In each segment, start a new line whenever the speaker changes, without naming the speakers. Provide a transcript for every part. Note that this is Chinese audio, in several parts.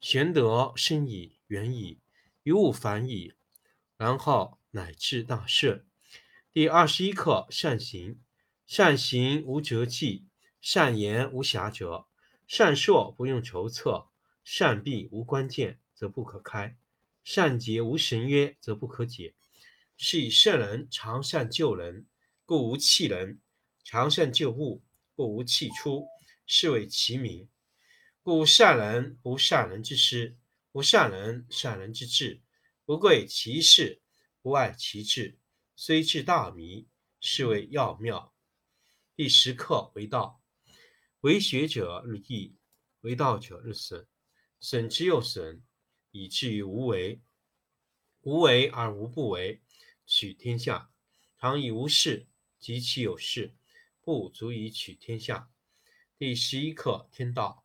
玄德深矣，远矣，于物反矣，然后乃至大顺。第二十一课：善行。善行无辙迹，善言无瑕谪，善说不用筹策，善闭无关键，则不可开；善结无绳约，则不可解。是以圣人常善救人，故无弃人；常善救物，故无弃出。是谓其名。故善人不善人之师，不善人善人之智。不贵其事，不爱其智，虽智大迷，是谓要妙。第十课为道，为学者日益，为道者日损，损之又损，以至于无为。无为而无不为，取天下常以无事，及其有事，不足以取天下。第十一课天道。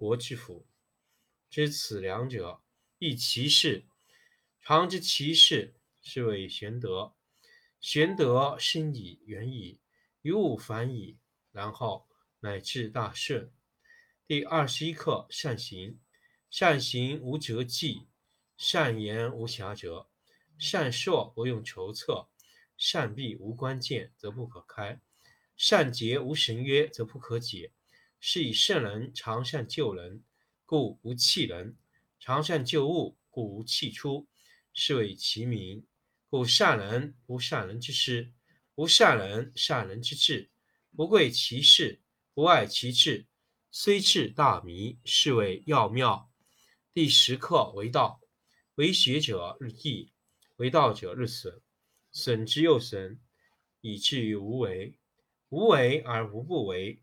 国之福，知此两者，亦其事。常知其事，是谓玄德。玄德深矣，远矣，于物反矣，然后乃至大顺。第二十一课：善行。善行无辙迹，善言无瑕谪，善说不用筹策，善闭无关键，则不可开；善结无绳约，则不可解。是以圣人常善救人，故无弃人；常善救物，故无弃出。是谓其名。故善人不善人之师，不善人善人之智。不贵其事，不爱其智，虽智大迷，是谓要妙。第十课为道，为学者日益，为道者日损，损之又损，以至于无为。无为而无不为。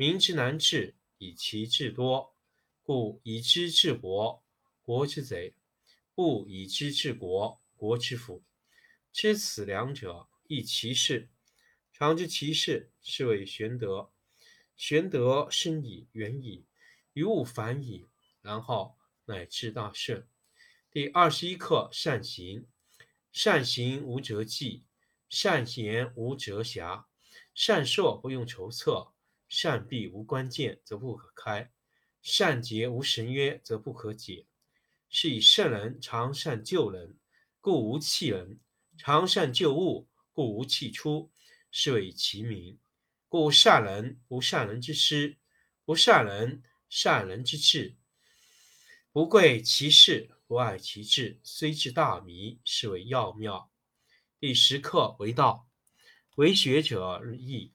民之难治，以其智多。故以知治国，国之贼；不以知治国，国之福。知此两者，亦其事。常知其事，是谓玄德。玄德深矣，远矣，于物反矣，然后乃至大顺。第二十一课：善行。善行无辙迹，善言无辙瑕，善说不用筹策。善闭无关键，则不可开；善结无绳约，则不可解。是以圣人常善救人，故无弃人；常善救物，故无弃出。是谓其名。故善人不善人之师，不善人善人之智。不贵其事，不爱其智，虽智大迷，是谓要妙。第十课为道，为学者日益。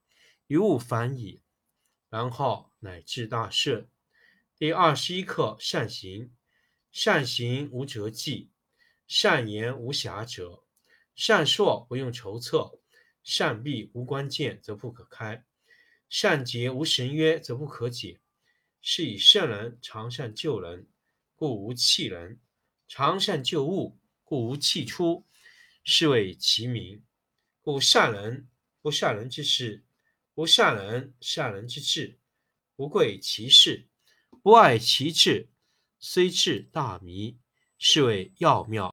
于物反矣，然后乃至大顺。第二十一课：善行。善行无辙迹，善言无瑕谪。善硕不用筹策，善闭无关键则不可开。善结无绳约则不可解。是以圣人常善救人，故无弃人；常善救物，故无弃出。是谓其名。故善人不善人之事，不善人善人之志。不贵其事。不爱其志，虽智大迷，是谓要妙。